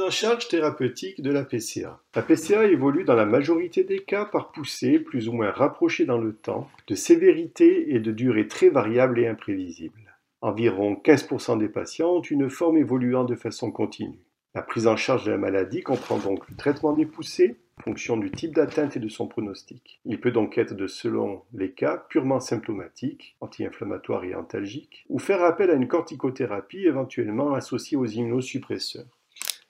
En charge thérapeutique de la PCA. La PCA évolue dans la majorité des cas par poussée plus ou moins rapprochée dans le temps, de sévérité et de durée très variable et imprévisible. Environ 15% des patients ont une forme évoluant de façon continue. La prise en charge de la maladie comprend donc le traitement des poussées, fonction du type d'atteinte et de son pronostic. Il peut donc être de, selon les cas, purement symptomatique, anti-inflammatoire et antalgique, ou faire appel à une corticothérapie éventuellement associée aux immunosuppresseurs.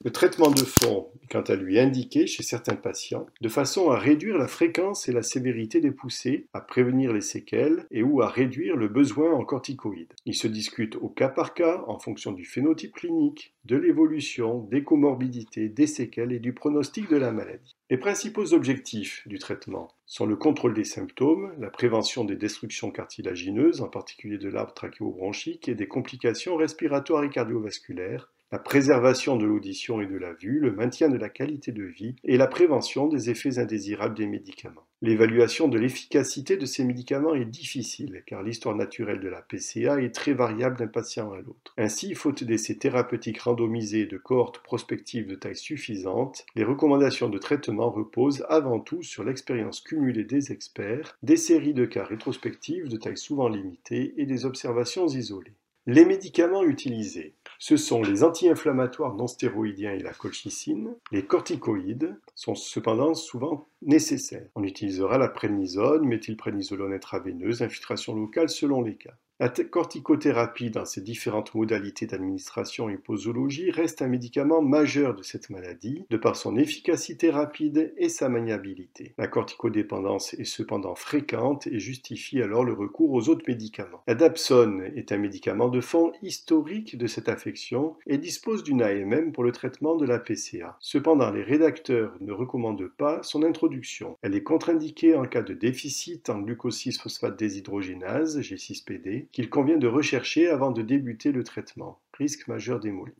Le traitement de fond quant à lui indiqué chez certains patients de façon à réduire la fréquence et la sévérité des poussées, à prévenir les séquelles et ou à réduire le besoin en corticoïdes. Il se discute au cas par cas en fonction du phénotype clinique, de l'évolution, des comorbidités, des séquelles et du pronostic de la maladie. Les principaux objectifs du traitement sont le contrôle des symptômes, la prévention des destructions cartilagineuses, en particulier de l'arbre trachéobronchique et des complications respiratoires et cardiovasculaires, la préservation de l'audition et de la vue, le maintien de la qualité de vie et la prévention des effets indésirables des médicaments. L'évaluation de l'efficacité de ces médicaments est difficile car l'histoire naturelle de la PCA est très variable d'un patient à l'autre. Ainsi, faute d'essais thérapeutiques randomisés de cohortes prospectives de taille suffisante, les recommandations de traitement reposent avant tout sur l'expérience cumulée des experts, des séries de cas rétrospectives de taille souvent limitée et des observations isolées. Les médicaments utilisés. Ce sont les anti-inflammatoires non stéroïdiens et la colchicine. Les corticoïdes sont cependant souvent nécessaires. On utilisera la prénisone, méthylprénisolone intraveineuse, infiltration locale selon les cas. La corticothérapie dans ses différentes modalités d'administration et posologie reste un médicament majeur de cette maladie, de par son efficacité rapide et sa maniabilité. La corticodépendance est cependant fréquente et justifie alors le recours aux autres médicaments. La dapsone est un médicament de fond historique de cette affection et dispose d'une AMM pour le traitement de la PCA. Cependant, les rédacteurs ne recommandent pas son introduction. Elle est contre-indiquée en cas de déficit en glucose-6-phosphate déshydrogénase, G6PD, qu'il convient de rechercher avant de débuter le traitement. Risque majeur d'hémolyse.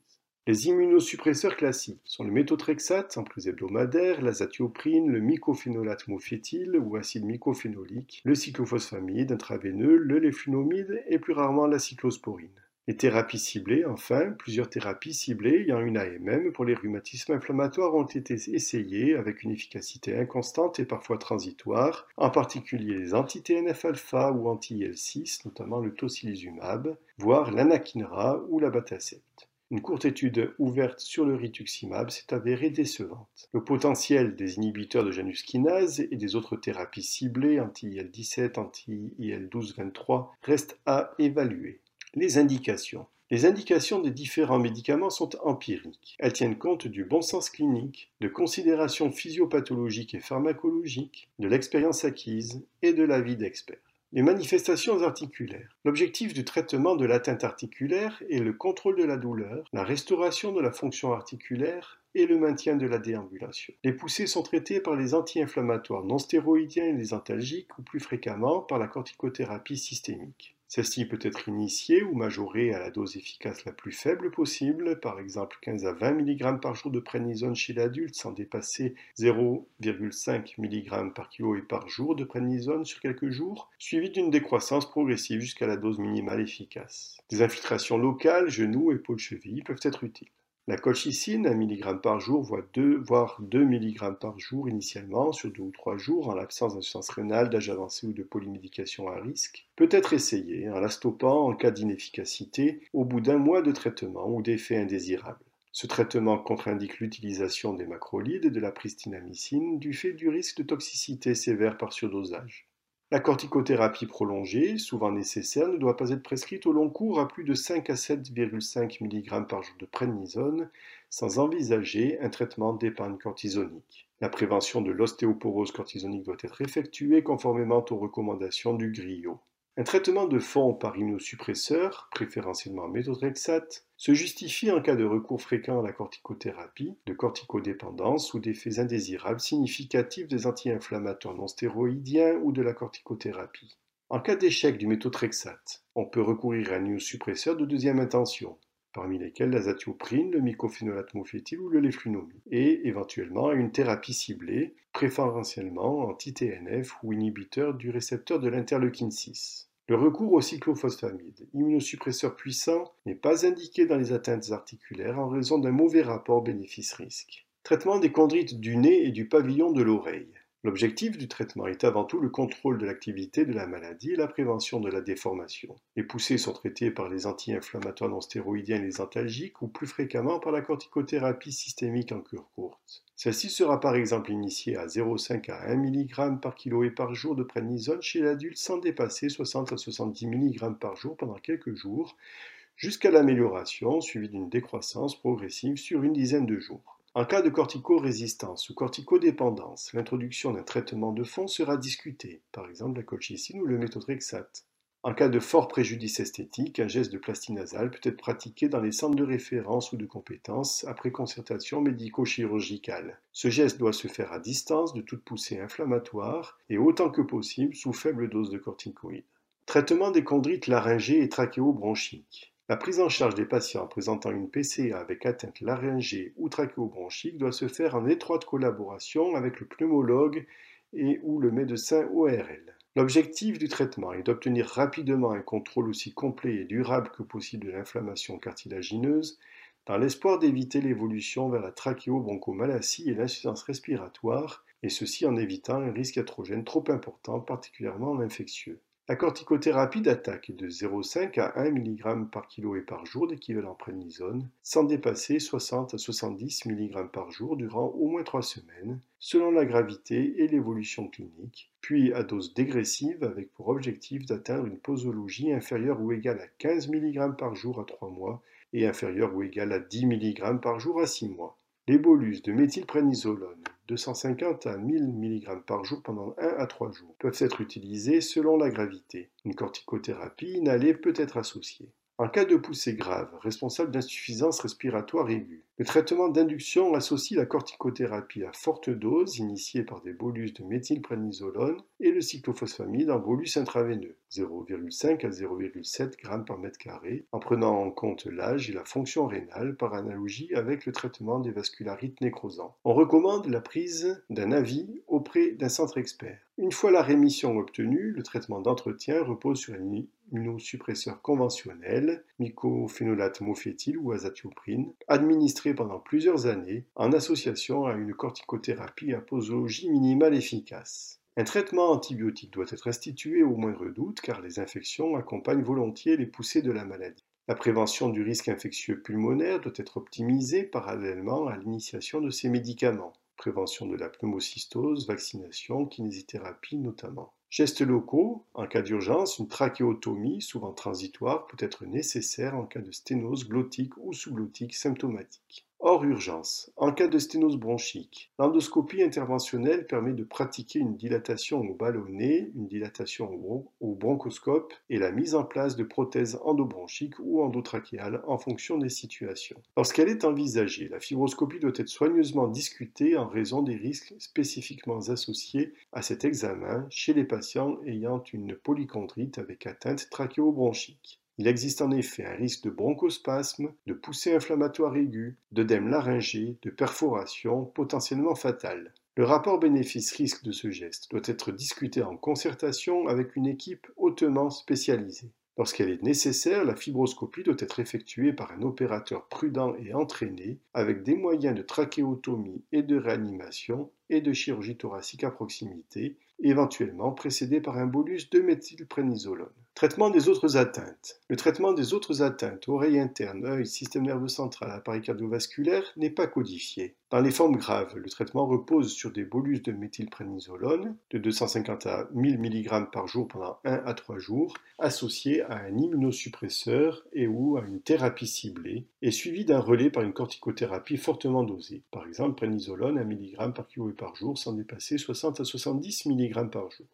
Les immunosuppresseurs classiques sont le méthotrexate en prise hebdomadaire, l'azatioprine, le mycophénolate mofétyle ou acide mycophénolique, le cyclophosphamide intraveineux, le léflunomide et plus rarement la cyclosporine. Les thérapies ciblées, enfin, plusieurs thérapies ciblées ayant une AMM pour les rhumatismes inflammatoires ont été essayées avec une efficacité inconstante et parfois transitoire, en particulier les anti-TNF-alpha ou anti-IL6, notamment le tocilizumab, voire l'anakinra ou la batacept. Une courte étude ouverte sur le rituximab s'est avérée décevante. Le potentiel des inhibiteurs de Janus kinase et des autres thérapies ciblées anti-IL17, anti-IL12-23 reste à évaluer. Les indications. Les indications des différents médicaments sont empiriques. Elles tiennent compte du bon sens clinique, de considérations physiopathologiques et pharmacologiques, de l'expérience acquise et de l'avis d'experts. Les manifestations articulaires. L'objectif du traitement de l'atteinte articulaire est le contrôle de la douleur, la restauration de la fonction articulaire et le maintien de la déambulation. Les poussées sont traitées par les anti-inflammatoires non stéroïdiens et les antalgiques ou plus fréquemment par la corticothérapie systémique. Celle-ci peut être initiée ou majorée à la dose efficace la plus faible possible, par exemple 15 à 20 mg par jour de prénisone chez l'adulte sans dépasser 0,5 mg par kilo et par jour de prénisone sur quelques jours, suivi d'une décroissance progressive jusqu'à la dose minimale efficace. Des infiltrations locales, genoux, épaules, chevilles peuvent être utiles. La colchicine, 1 mg par jour, voire 2, 2 mg par jour initialement, sur 2 ou 3 jours, en l'absence d'insuffisance rénale, d'âge avancé ou de polymédication à risque, peut être essayée en la stoppant en cas d'inefficacité au bout d'un mois de traitement ou d'effets indésirables. Ce traitement contre-indique l'utilisation des macrolides et de la pristinamycine du fait du risque de toxicité sévère par surdosage. La corticothérapie prolongée, souvent nécessaire, ne doit pas être prescrite au long cours à plus de 5 à 7,5 mg par jour de prednisone, sans envisager un traitement d'épargne cortisonique. La prévention de l'ostéoporose cortisonique doit être effectuée conformément aux recommandations du GRIO. Un traitement de fond par immunosuppresseur, préférentiellement méthotrexate, se justifie en cas de recours fréquent à la corticothérapie, de corticodépendance ou d'effets indésirables significatifs des anti-inflammatoires non stéroïdiens ou de la corticothérapie. En cas d'échec du méthotrexate, on peut recourir à un immunosuppresseur de deuxième intention, parmi lesquels l'azatioprine, le mycophénolate mofétyle ou le léflunomide, et éventuellement à une thérapie ciblée, préférentiellement anti-TNF ou inhibiteur du récepteur de l'interleukine 6. Le recours au cyclophosphamide, immunosuppresseur puissant, n'est pas indiqué dans les atteintes articulaires en raison d'un mauvais rapport bénéfice-risque. Traitement des chondrites du nez et du pavillon de l'oreille. L'objectif du traitement est avant tout le contrôle de l'activité de la maladie et la prévention de la déformation. Les poussées sont traitées par les anti-inflammatoires non stéroïdiens et les antalgiques ou plus fréquemment par la corticothérapie systémique en cure courte. Celle-ci sera par exemple initiée à 0,5 à 1 mg par kilo et par jour de prénisone chez l'adulte sans dépasser 60 à 70 mg par jour pendant quelques jours jusqu'à l'amélioration suivie d'une décroissance progressive sur une dizaine de jours. En cas de corticorésistance ou corticodépendance, l'introduction d'un traitement de fond sera discutée, par exemple la colchicine ou le méthotrexate. En cas de fort préjudice esthétique, un geste de plastie nasale peut être pratiqué dans les centres de référence ou de compétence après concertation médico-chirurgicale. Ce geste doit se faire à distance de toute poussée inflammatoire et autant que possible sous faible dose de corticoïdes. Traitement des chondrites laryngées et trachéobronchiques. La prise en charge des patients présentant une PCA avec atteinte laryngée ou trachéobronchique doit se faire en étroite collaboration avec le pneumologue et ou le médecin ORL. L'objectif du traitement est d'obtenir rapidement un contrôle aussi complet et durable que possible de l'inflammation cartilagineuse, dans l'espoir d'éviter l'évolution vers la trachéobronchomalacie et l'insuffisance respiratoire, et ceci en évitant un risque iatrogène trop important, particulièrement infectieux. La corticothérapie d'attaque est de 0,5 à 1 mg par kg et par jour d'équivalent prénisone, sans dépasser 60 à 70 mg par jour durant au moins 3 semaines, selon la gravité et l'évolution clinique, puis à dose dégressive avec pour objectif d'atteindre une posologie inférieure ou égale à 15 mg par jour à 3 mois et inférieure ou égale à 10 mg par jour à 6 mois. Les bolus de méthylprénisolone 250 à 1000 mg par jour pendant 1 à 3 jours peuvent être utilisés selon la gravité. Une corticothérapie inhalée peut être associée. En cas de poussée grave, responsable d'insuffisance respiratoire aiguë, le traitement d'induction associe la corticothérapie à forte dose initiée par des bolus de méthylprénisolone et le cyclophosphamide en bolus intraveineux, 0,5 à 0,7 g par mètre carré, en prenant en compte l'âge et la fonction rénale par analogie avec le traitement des vascularites nécrosants. On recommande la prise d'un avis auprès d'un centre expert. Une fois la rémission obtenue, le traitement d'entretien repose sur un immunosuppresseur conventionnel, mycophénolate mofétyl ou azatioprine, administré pendant plusieurs années en association à une corticothérapie à posologie minimale efficace. Un traitement antibiotique doit être institué au moindre doute car les infections accompagnent volontiers les poussées de la maladie. La prévention du risque infectieux pulmonaire doit être optimisée parallèlement à l'initiation de ces médicaments prévention de la pneumocystose, vaccination, kinésithérapie notamment. Gestes locaux, en cas d'urgence, une trachéotomie, souvent transitoire, peut être nécessaire en cas de sténose glottique ou sous-glottique symptomatique. Hors urgence, en cas de sténose bronchique, l'endoscopie interventionnelle permet de pratiquer une dilatation au ballonnet, une dilatation au bronchoscope et la mise en place de prothèses endobronchiques ou endotrachéales en fonction des situations. Lorsqu'elle est envisagée, la fibroscopie doit être soigneusement discutée en raison des risques spécifiquement associés à cet examen chez les patients ayant une polychondrite avec atteinte trachéobronchique. Il existe en effet un risque de bronchospasme, de poussée inflammatoire aiguë, d'œdème laryngé, de perforation potentiellement fatale. Le rapport bénéfice-risque de ce geste doit être discuté en concertation avec une équipe hautement spécialisée. Lorsqu'elle est nécessaire, la fibroscopie doit être effectuée par un opérateur prudent et entraîné, avec des moyens de trachéotomie et de réanimation et de chirurgie thoracique à proximité, éventuellement précédé par un bolus de méthylprénisolone. Traitement des autres atteintes. Le traitement des autres atteintes, oreille interne, œil, système nerveux central, appareil cardiovasculaire, n'est pas codifié. Dans les formes graves, le traitement repose sur des bolus de méthylprénisolone de 250 à 1000 mg par jour pendant 1 à 3 jours, associés à un immunosuppresseur et ou à une thérapie ciblée, et suivi d'un relais par une corticothérapie fortement dosée, par exemple prénisolone 1 mg par kilo par jour sans dépasser 60 à 70 mg par jour.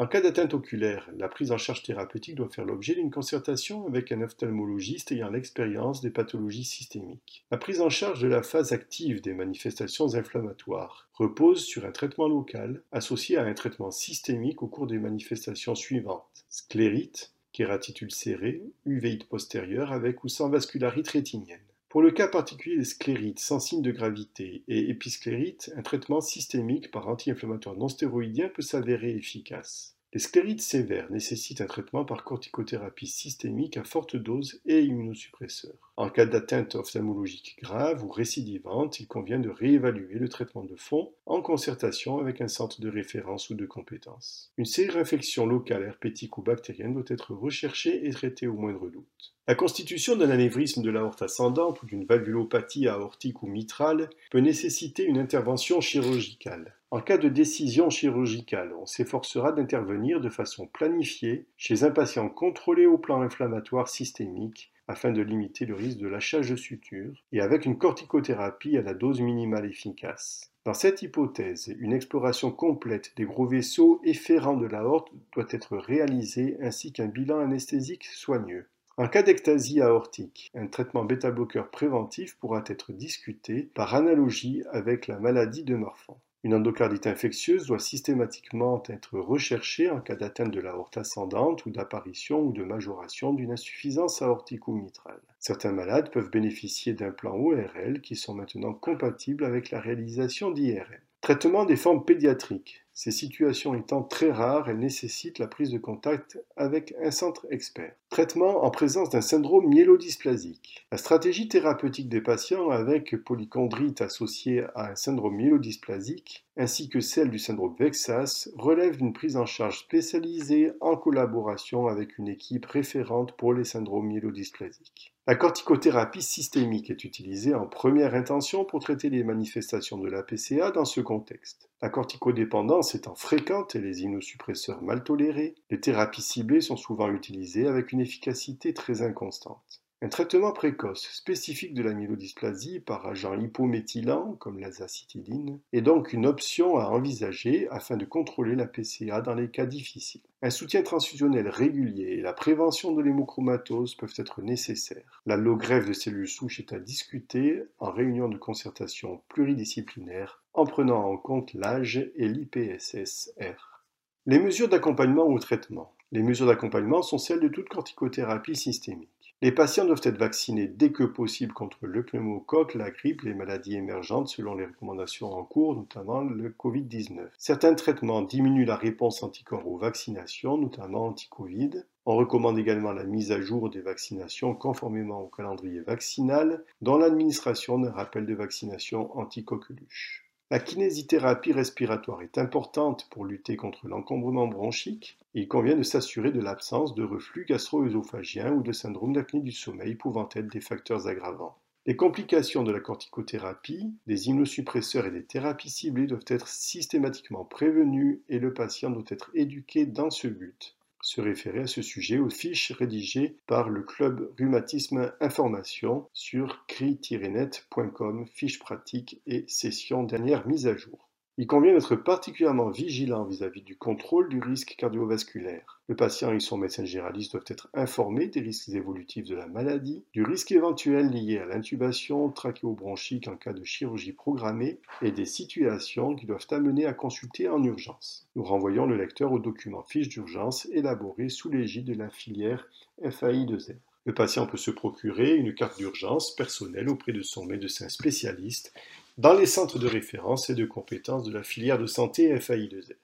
En cas d'atteinte oculaire, la prise en charge thérapeutique doit faire l'objet d'une concertation avec un ophtalmologiste ayant l'expérience des pathologies systémiques. La prise en charge de la phase active des manifestations inflammatoires repose sur un traitement local associé à un traitement systémique au cours des manifestations suivantes sclérite, kératite ulcérée, uvéite postérieure avec ou sans vascularite rétinienne. Pour le cas particulier des sclérites sans signe de gravité et épisclérite, un traitement systémique par anti-inflammatoire non stéroïdien peut s'avérer efficace. Les sclérites sévères nécessitent un traitement par corticothérapie systémique à forte dose et immunosuppresseur. En cas d'atteinte ophtalmologique grave ou récidivante, il convient de réévaluer le traitement de fond en concertation avec un centre de référence ou de compétence. Une infection locale herpétique ou bactérienne doit être recherchée et traitée au moindre doute. La constitution d'un anévrisme de l'aorte ascendante ou d'une valvulopathie aortique ou mitrale peut nécessiter une intervention chirurgicale. En cas de décision chirurgicale, on s'efforcera d'intervenir de façon planifiée chez un patient contrôlé au plan inflammatoire systémique afin de limiter le risque de lâchage de suture et avec une corticothérapie à la dose minimale efficace. Dans cette hypothèse, une exploration complète des gros vaisseaux efférents de l'aorte doit être réalisée ainsi qu'un bilan anesthésique soigneux. En cas d'ectasie aortique, un traitement bêta-bloqueur préventif pourra être discuté par analogie avec la maladie de Marfan. Une endocardite infectieuse doit systématiquement être recherchée en cas d'atteinte de l'aorte ascendante ou d'apparition ou de majoration d'une insuffisance aortique ou mitrale. Certains malades peuvent bénéficier d'implants ORL qui sont maintenant compatibles avec la réalisation d'IRM. Traitement des formes pédiatriques. Ces situations étant très rares, elles nécessitent la prise de contact avec un centre expert. Traitement en présence d'un syndrome myélodysplasique. La stratégie thérapeutique des patients avec polychondrite associée à un syndrome myélodysplasique, ainsi que celle du syndrome Vexas, relève d'une prise en charge spécialisée en collaboration avec une équipe référente pour les syndromes myélodysplasiques. La corticothérapie systémique est utilisée en première intention pour traiter les manifestations de la PCA dans ce contexte. La corticodépendance étant fréquente et les immunosuppresseurs mal tolérés, les thérapies ciblées sont souvent utilisées avec une efficacité très inconstante. Un traitement précoce spécifique de la myélodysplasie par agent hypométhylant comme l'azacitidine est donc une option à envisager afin de contrôler la PCA dans les cas difficiles. Un soutien transfusionnel régulier et la prévention de l'hémochromatose peuvent être nécessaires. La greffe de cellules souches est à discuter en réunion de concertation pluridisciplinaire en prenant en compte l'âge et l'IPSSR. Les mesures d'accompagnement au traitement. Les mesures d'accompagnement sont celles de toute corticothérapie systémique. Les patients doivent être vaccinés dès que possible contre le pneumocoque, la grippe, les maladies émergentes selon les recommandations en cours, notamment le Covid-19. Certains traitements diminuent la réponse anticorps aux vaccinations, notamment anti-Covid. On recommande également la mise à jour des vaccinations conformément au calendrier vaccinal, dont l'administration d'un rappel de vaccination anti-coqueluche. La kinésithérapie respiratoire est importante pour lutter contre l'encombrement bronchique. Il convient de s'assurer de l'absence de reflux gastro-œsophagien ou de syndrome d'apnée du sommeil pouvant être des facteurs aggravants. Les complications de la corticothérapie, des immunosuppresseurs et des thérapies ciblées doivent être systématiquement prévenues et le patient doit être éduqué dans ce but se référer à ce sujet aux fiches rédigées par le Club Rhumatisme Information sur cri-net.com, fiches pratiques et session dernière mise à jour. Il convient d'être particulièrement vigilant vis-à-vis du contrôle du risque cardiovasculaire. Le patient et son médecin généraliste doivent être informés des risques évolutifs de la maladie, du risque éventuel lié à l'intubation trachéobronchique en cas de chirurgie programmée et des situations qui doivent amener à consulter en urgence. Nous renvoyons le lecteur au document fiche d'urgence élaboré sous l'égide de la filière FAI2R. Le patient peut se procurer une carte d'urgence personnelle auprès de son médecin spécialiste dans les centres de référence et de compétences de la filière de santé FAI2R.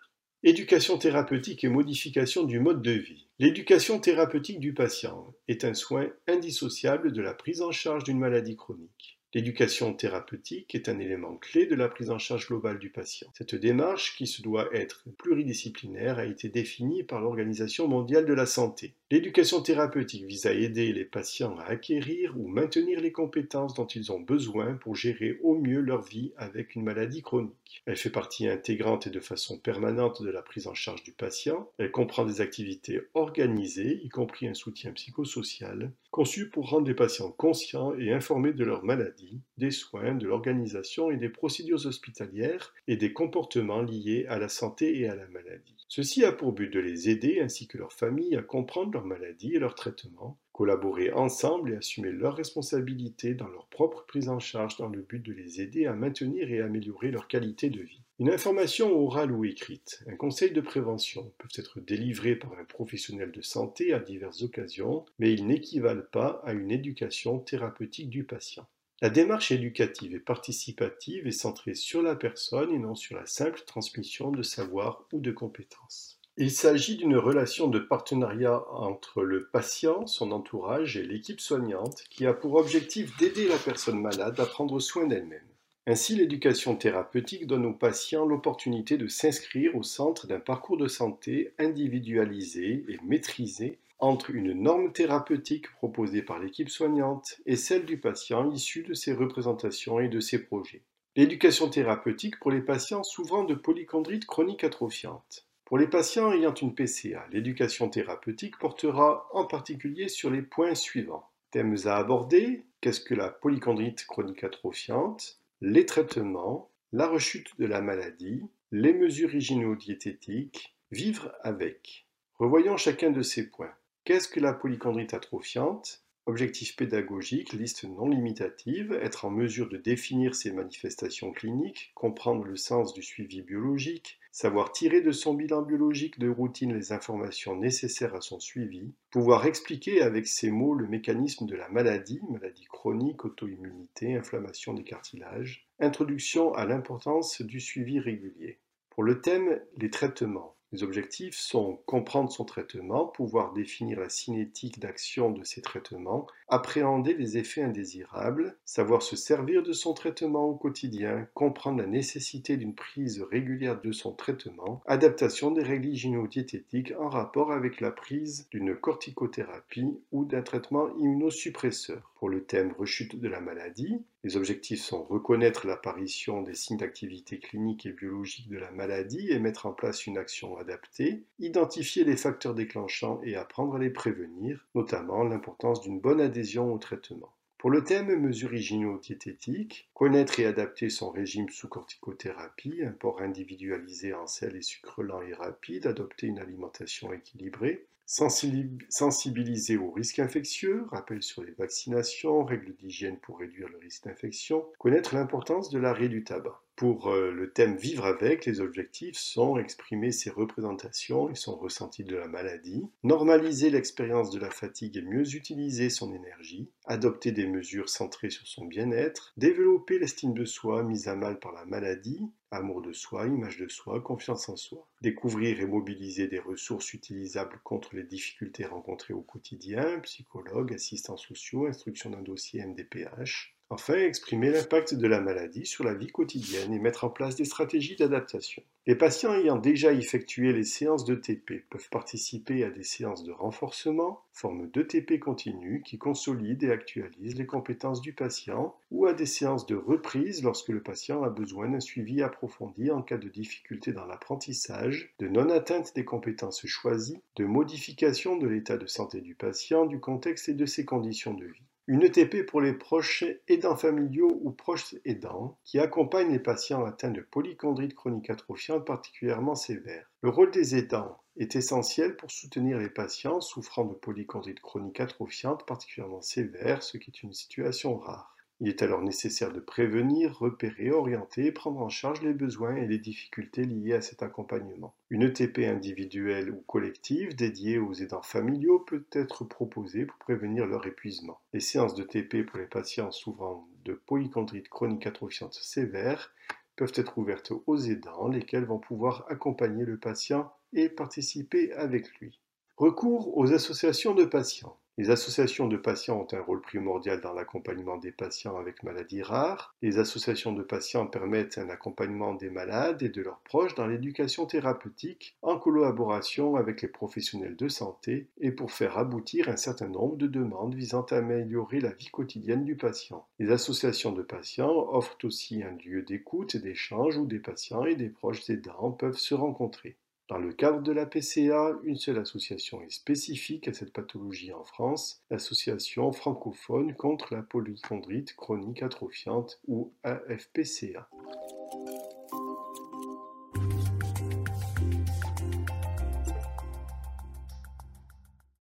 Éducation thérapeutique et modification du mode de vie. L'éducation thérapeutique du patient est un soin indissociable de la prise en charge d'une maladie chronique. L'éducation thérapeutique est un élément clé de la prise en charge globale du patient. Cette démarche, qui se doit être pluridisciplinaire, a été définie par l'Organisation mondiale de la santé. L'éducation thérapeutique vise à aider les patients à acquérir ou maintenir les compétences dont ils ont besoin pour gérer au mieux leur vie avec une maladie chronique. Elle fait partie intégrante et de façon permanente de la prise en charge du patient. Elle comprend des activités organisées, y compris un soutien psychosocial, conçues pour rendre les patients conscients et informés de leur maladie des soins, de l'organisation et des procédures hospitalières et des comportements liés à la santé et à la maladie. Ceci a pour but de les aider ainsi que leurs familles à comprendre leur maladie et leur traitement, collaborer ensemble et assumer leurs responsabilités dans leur propre prise en charge dans le but de les aider à maintenir et améliorer leur qualité de vie. Une information orale ou écrite, un conseil de prévention peuvent être délivrés par un professionnel de santé à diverses occasions, mais ils n'équivalent pas à une éducation thérapeutique du patient. La démarche éducative et participative est centrée sur la personne et non sur la simple transmission de savoir ou de compétences. Il s'agit d'une relation de partenariat entre le patient, son entourage et l'équipe soignante qui a pour objectif d'aider la personne malade à prendre soin d'elle-même. Ainsi, l'éducation thérapeutique donne aux patients l'opportunité de s'inscrire au centre d'un parcours de santé individualisé et maîtrisé entre une norme thérapeutique proposée par l'équipe soignante et celle du patient issue de ses représentations et de ses projets. L'éducation thérapeutique pour les patients souffrant de polychondrite chronique atrophiante. Pour les patients ayant une PCA, l'éducation thérapeutique portera en particulier sur les points suivants. Thèmes à aborder, qu'est-ce que la polychondrite chronique atrophiante? Les traitements, la rechute de la maladie, les mesures hygiéno-diététiques, vivre avec. Revoyons chacun de ces points. Qu'est-ce que la polychondrite atrophiante? Objectif pédagogique, liste non limitative, être en mesure de définir ses manifestations cliniques, comprendre le sens du suivi biologique, savoir tirer de son bilan biologique de routine les informations nécessaires à son suivi, pouvoir expliquer avec ses mots le mécanisme de la maladie, maladie chronique, auto-immunité, inflammation des cartilages, introduction à l'importance du suivi régulier. Pour le thème, les traitements. Les objectifs sont comprendre son traitement, pouvoir définir la cinétique d'action de ces traitements, appréhender les effets indésirables, savoir se servir de son traitement au quotidien, comprendre la nécessité d'une prise régulière de son traitement, adaptation des règles hygiéno-diététiques en rapport avec la prise d'une corticothérapie ou d'un traitement immunosuppresseur. Pour le thème rechute de la maladie, les objectifs sont reconnaître l'apparition des signes d'activité clinique et biologique de la maladie et mettre en place une action adaptée, identifier les facteurs déclenchants et apprendre à les prévenir, notamment l'importance d'une bonne adhésion au traitement. Pour le thème mesures hygiéno-diététiques, connaître et adapter son régime sous corticothérapie, un port individualisé en sel et sucre lent et rapide, adopter une alimentation équilibrée, Sensibiliser aux risques infectieux, rappel sur les vaccinations, règles d'hygiène pour réduire le risque d'infection, connaître l'importance de l'arrêt du tabac. Pour euh, le thème Vivre avec, les objectifs sont exprimer ses représentations et son ressenti de la maladie, normaliser l'expérience de la fatigue et mieux utiliser son énergie, adopter des mesures centrées sur son bien-être, développer l'estime de soi mise à mal par la maladie, amour de soi, image de soi, confiance en soi, découvrir et mobiliser des ressources utilisables contre les difficultés rencontrées au quotidien, psychologue, assistants sociaux, instruction d'un dossier MDPH, Enfin, exprimer l'impact de la maladie sur la vie quotidienne et mettre en place des stratégies d'adaptation. Les patients ayant déjà effectué les séances de TP peuvent participer à des séances de renforcement, forme d'ETP continue qui consolide et actualise les compétences du patient, ou à des séances de reprise lorsque le patient a besoin d'un suivi approfondi en cas de difficulté dans l'apprentissage, de non-atteinte des compétences choisies, de modification de l'état de santé du patient, du contexte et de ses conditions de vie. Une ETP pour les proches aidants familiaux ou proches aidants qui accompagnent les patients atteints de polychondrite chronique atrophiante particulièrement sévère. Le rôle des aidants est essentiel pour soutenir les patients souffrant de polychondrite chronique atrophiante particulièrement sévère, ce qui est une situation rare. Il est alors nécessaire de prévenir, repérer, orienter et prendre en charge les besoins et les difficultés liées à cet accompagnement. Une ETP individuelle ou collective dédiée aux aidants familiaux peut être proposée pour prévenir leur épuisement. Les séances de TP pour les patients souffrant de polychondrite chronique atrophiante sévère peuvent être ouvertes aux aidants, lesquels vont pouvoir accompagner le patient et participer avec lui. Recours aux associations de patients. Les associations de patients ont un rôle primordial dans l'accompagnement des patients avec maladies rares. Les associations de patients permettent un accompagnement des malades et de leurs proches dans l'éducation thérapeutique en collaboration avec les professionnels de santé et pour faire aboutir un certain nombre de demandes visant à améliorer la vie quotidienne du patient. Les associations de patients offrent aussi un lieu d'écoute et d'échange où des patients et des proches aidants peuvent se rencontrer. Dans le cadre de la PCA, une seule association est spécifique à cette pathologie en France, l'Association francophone contre la polychondrite chronique atrophiante ou AFPCA.